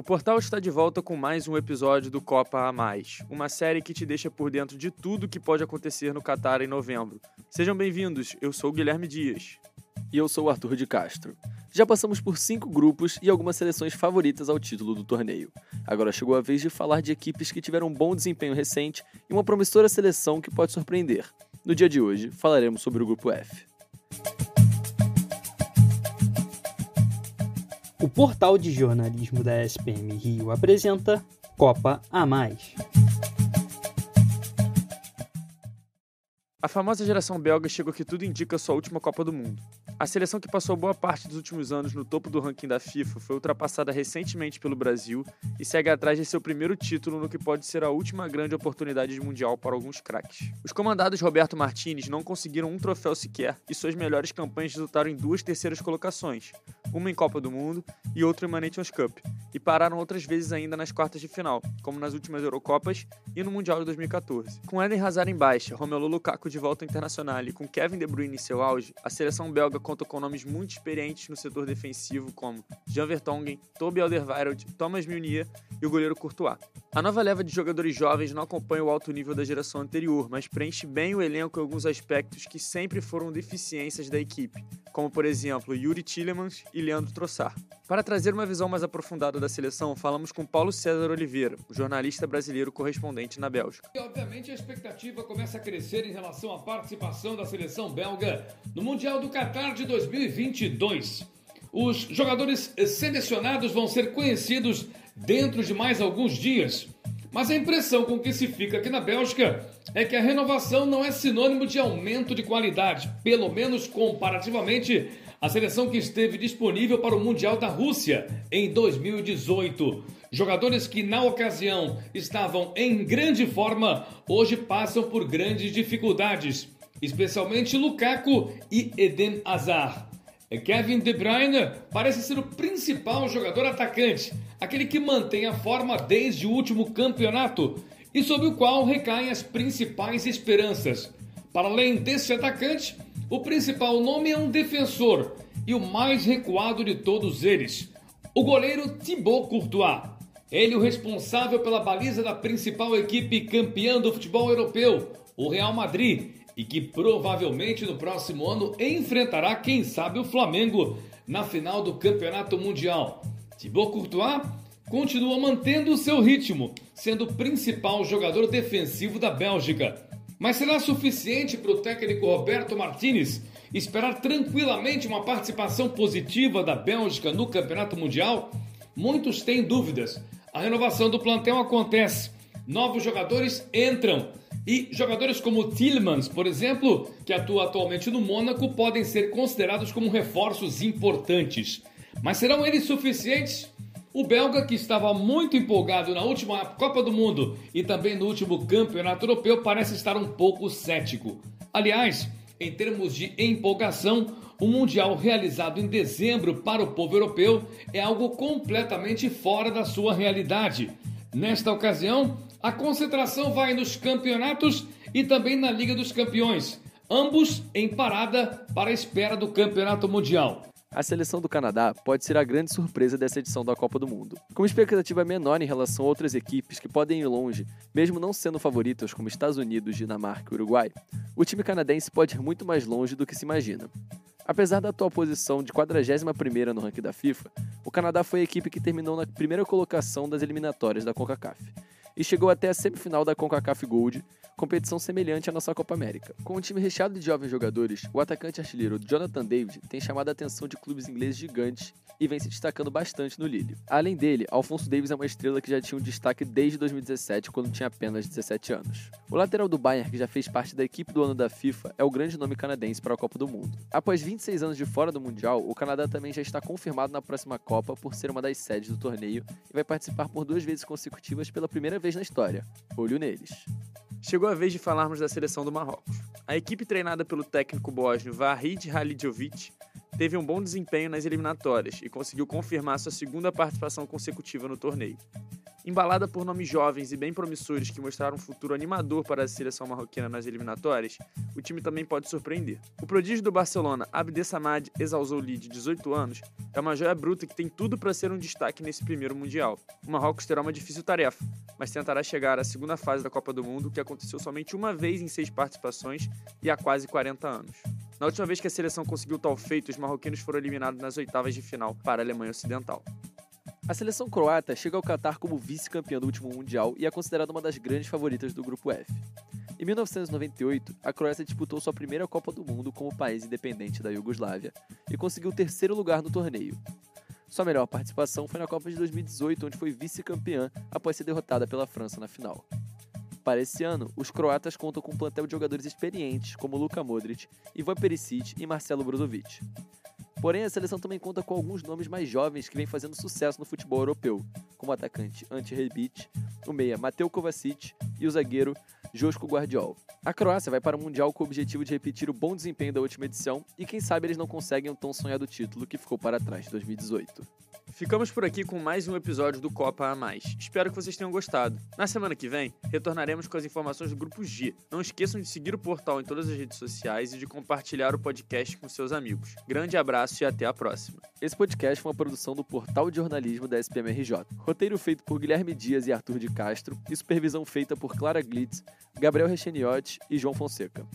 O portal está de volta com mais um episódio do Copa a Mais, uma série que te deixa por dentro de tudo que pode acontecer no Catar em novembro. Sejam bem-vindos, eu sou Guilherme Dias. E eu sou o Arthur de Castro. Já passamos por cinco grupos e algumas seleções favoritas ao título do torneio. Agora chegou a vez de falar de equipes que tiveram um bom desempenho recente e uma promissora seleção que pode surpreender. No dia de hoje, falaremos sobre o grupo F. O portal de jornalismo da SPM Rio apresenta Copa a Mais. A famosa geração belga chegou que tudo indica sua última Copa do Mundo. A seleção que passou boa parte dos últimos anos no topo do ranking da FIFA foi ultrapassada recentemente pelo Brasil e segue atrás de seu primeiro título no que pode ser a última grande oportunidade de mundial para alguns craques. Os comandados Roberto Martinez não conseguiram um troféu sequer e suas melhores campanhas resultaram em duas terceiras colocações, uma em Copa do Mundo e outra em Nations Cup, e pararam outras vezes ainda nas quartas de final, como nas últimas Eurocopas e no Mundial de 2014. Com Eden Hazard em baixa, Romelu Lukaku de volta internacional e com Kevin De Bruyne em seu auge, a seleção belga conta com nomes muito experientes no setor defensivo como Jan Vertonghen, Toby Alderweireld, Thomas Meunier e o goleiro Courtois. A nova leva de jogadores jovens não acompanha o alto nível da geração anterior, mas preenche bem o elenco em alguns aspectos que sempre foram deficiências da equipe, como por exemplo Yuri Tillemans e Leandro Trossard. Para trazer uma visão mais aprofundada da seleção, falamos com Paulo César Oliveira, jornalista brasileiro correspondente na Bélgica. E obviamente a expectativa começa a crescer em relação à participação da seleção belga no Mundial do Qatar de 2022. Os jogadores selecionados vão ser conhecidos dentro de mais alguns dias. Mas a impressão com que se fica aqui na Bélgica é que a renovação não é sinônimo de aumento de qualidade, pelo menos comparativamente à seleção que esteve disponível para o Mundial da Rússia em 2018. Jogadores que na ocasião estavam em grande forma, hoje passam por grandes dificuldades, especialmente Lukaku e Eden Hazard. Kevin De Bruyne parece ser o principal jogador atacante, aquele que mantém a forma desde o último campeonato e sobre o qual recaem as principais esperanças. Para além desse atacante, o principal nome é um defensor e o mais recuado de todos eles, o goleiro Thibaut Courtois. Ele o responsável pela baliza da principal equipe campeã do futebol europeu, o Real Madrid, e que provavelmente no próximo ano enfrentará, quem sabe, o Flamengo na final do Campeonato Mundial. Thibaut Courtois continua mantendo o seu ritmo, sendo o principal jogador defensivo da Bélgica. Mas será suficiente para o técnico Roberto Martinez esperar tranquilamente uma participação positiva da Bélgica no Campeonato Mundial? Muitos têm dúvidas. A renovação do plantel acontece, novos jogadores entram e jogadores como Tillmans, por exemplo, que atua atualmente no Mônaco, podem ser considerados como reforços importantes. Mas serão eles suficientes? O belga, que estava muito empolgado na última Copa do Mundo e também no último Campeonato Europeu, parece estar um pouco cético. Aliás, em termos de empolgação, o Mundial realizado em dezembro para o povo europeu é algo completamente fora da sua realidade. Nesta ocasião, a concentração vai nos campeonatos e também na Liga dos Campeões, ambos em parada para a espera do Campeonato Mundial. A seleção do Canadá pode ser a grande surpresa dessa edição da Copa do Mundo. Com expectativa menor em relação a outras equipes que podem ir longe, mesmo não sendo favoritas como Estados Unidos, Dinamarca e Uruguai, o time canadense pode ir muito mais longe do que se imagina. Apesar da atual posição de 41ª no ranking da FIFA, o Canadá foi a equipe que terminou na primeira colocação das eliminatórias da CONCACAF e chegou até a semifinal da CONCACAF Gold, competição semelhante à nossa Copa América. Com um time recheado de jovens jogadores, o atacante artilheiro Jonathan David tem chamado a atenção de clubes ingleses gigantes e vem se destacando bastante no Lille. Além dele, Alfonso Davis é uma estrela que já tinha um destaque desde 2017, quando tinha apenas 17 anos. O lateral do Bayern, que já fez parte da equipe do ano da FIFA, é o grande nome canadense para a Copa do Mundo. Após 26 anos de fora do Mundial, o Canadá também já está confirmado na próxima Copa por ser uma das sedes do torneio e vai participar por duas vezes consecutivas pela primeira vez na história. Olho neles. Chegou a vez de falarmos da seleção do Marrocos. A equipe treinada pelo técnico bósnio Vahid Halidjovic teve um bom desempenho nas eliminatórias e conseguiu confirmar sua segunda participação consecutiva no torneio. Embalada por nomes jovens e bem promissores que mostraram um futuro animador para a seleção marroquina nas eliminatórias, o time também pode surpreender. O prodígio do Barcelona, Abdessamad Ezzalzouli, de 18 anos, é uma joia bruta que tem tudo para ser um destaque nesse primeiro Mundial. O Marrocos terá uma difícil tarefa, mas tentará chegar à segunda fase da Copa do Mundo, que aconteceu somente uma vez em seis participações e há quase 40 anos. Na última vez que a seleção conseguiu tal feito, os marroquinos foram eliminados nas oitavas de final para a Alemanha Ocidental. A seleção croata chega ao Catar como vice-campeã do último Mundial e é considerada uma das grandes favoritas do Grupo F. Em 1998, a Croácia disputou sua primeira Copa do Mundo como país independente da Iugoslávia e conseguiu o terceiro lugar no torneio. Sua melhor participação foi na Copa de 2018, onde foi vice-campeã após ser derrotada pela França na final. Para esse ano, os croatas contam com um plantel de jogadores experientes como Luka Modric, Ivan Perisic e Marcelo Brozovic. Porém, a seleção também conta com alguns nomes mais jovens que vêm fazendo sucesso no futebol europeu, como o atacante Ante Rebic, o meia Mateu Kovacic e o zagueiro Josko Guardiol. A Croácia vai para o Mundial com o objetivo de repetir o bom desempenho da última edição e quem sabe eles não conseguem o tão sonhado título que ficou para trás em 2018. Ficamos por aqui com mais um episódio do Copa a Mais. Espero que vocês tenham gostado. Na semana que vem, retornaremos com as informações do Grupo G. Não esqueçam de seguir o portal em todas as redes sociais e de compartilhar o podcast com seus amigos. Grande abraço e até a próxima. Esse podcast foi uma produção do Portal de Jornalismo da SPMRJ. Roteiro feito por Guilherme Dias e Arthur de Castro e supervisão feita por Clara Glitz, Gabriel Recheniotti e João Fonseca.